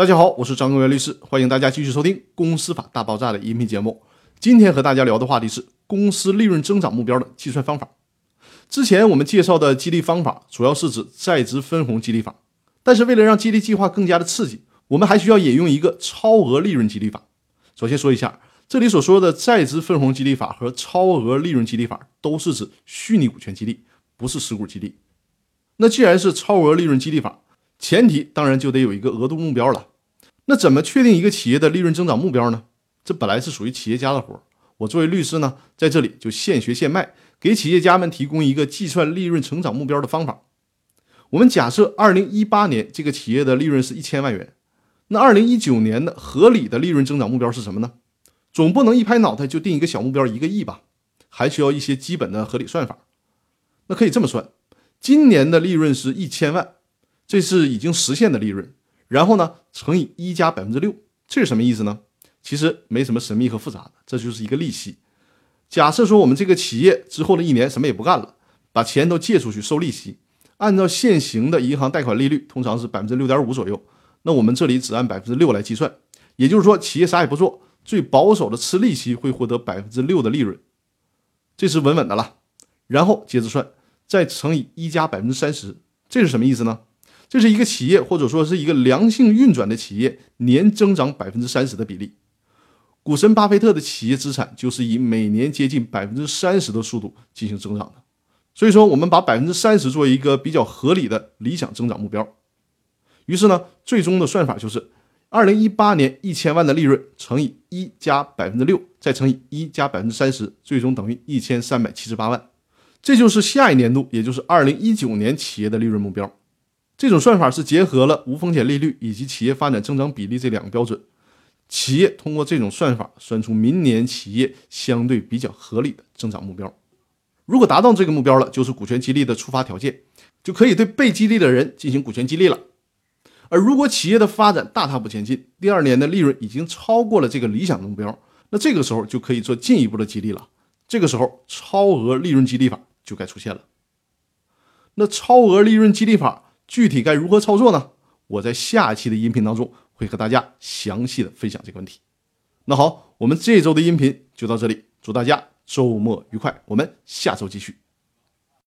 大家好，我是张根元律师，欢迎大家继续收听《公司法大爆炸》的音频节目。今天和大家聊的话题是公司利润增长目标的计算方法。之前我们介绍的激励方法主要是指在职分红激励法，但是为了让激励计划更加的刺激，我们还需要引用一个超额利润激励法。首先说一下，这里所说的在职分红激励法和超额利润激励法都是指虚拟股权激励，不是实股激励。那既然是超额利润激励法，前提当然就得有一个额度目标了。那怎么确定一个企业的利润增长目标呢？这本来是属于企业家的活儿。我作为律师呢，在这里就现学现卖，给企业家们提供一个计算利润成长目标的方法。我们假设二零一八年这个企业的利润是一千万元，那二零一九年的合理的利润增长目标是什么呢？总不能一拍脑袋就定一个小目标一个亿吧？还需要一些基本的合理算法。那可以这么算：今年的利润是一千万，这是已经实现的利润。然后呢，乘以一加百分之六，这是什么意思呢？其实没什么神秘和复杂的，这就是一个利息。假设说我们这个企业之后的一年什么也不干了，把钱都借出去收利息，按照现行的银行贷款利率，通常是百分之六点五左右。那我们这里只按百分之六来计算，也就是说，企业啥也不做，最保守的吃利息会获得百分之六的利润，这是稳稳的了。然后接着算，再乘以一加百分之三十，这是什么意思呢？这是一个企业或者说是一个良性运转的企业年增长百分之三十的比例。股神巴菲特的企业资产就是以每年接近百分之三十的速度进行增长的。所以说，我们把百分之三十作为一个比较合理的理想增长目标。于是呢，最终的算法就是二零一八年一千万的利润乘以一加百分之六，再乘以一加百分之三十，最终等于一千三百七十八万。这就是下一年度，也就是二零一九年企业的利润目标。这种算法是结合了无风险利率以及企业发展增长比例这两个标准，企业通过这种算法算出明年企业相对比较合理的增长目标。如果达到这个目标了，就是股权激励的触发条件，就可以对被激励的人进行股权激励了。而如果企业的发展大踏步前进，第二年的利润已经超过了这个理想的目标，那这个时候就可以做进一步的激励了。这个时候，超额利润激励法就该出现了。那超额利润激励法。具体该如何操作呢？我在下一期的音频当中会和大家详细的分享这个问题。那好，我们这周的音频就到这里，祝大家周末愉快，我们下周继续。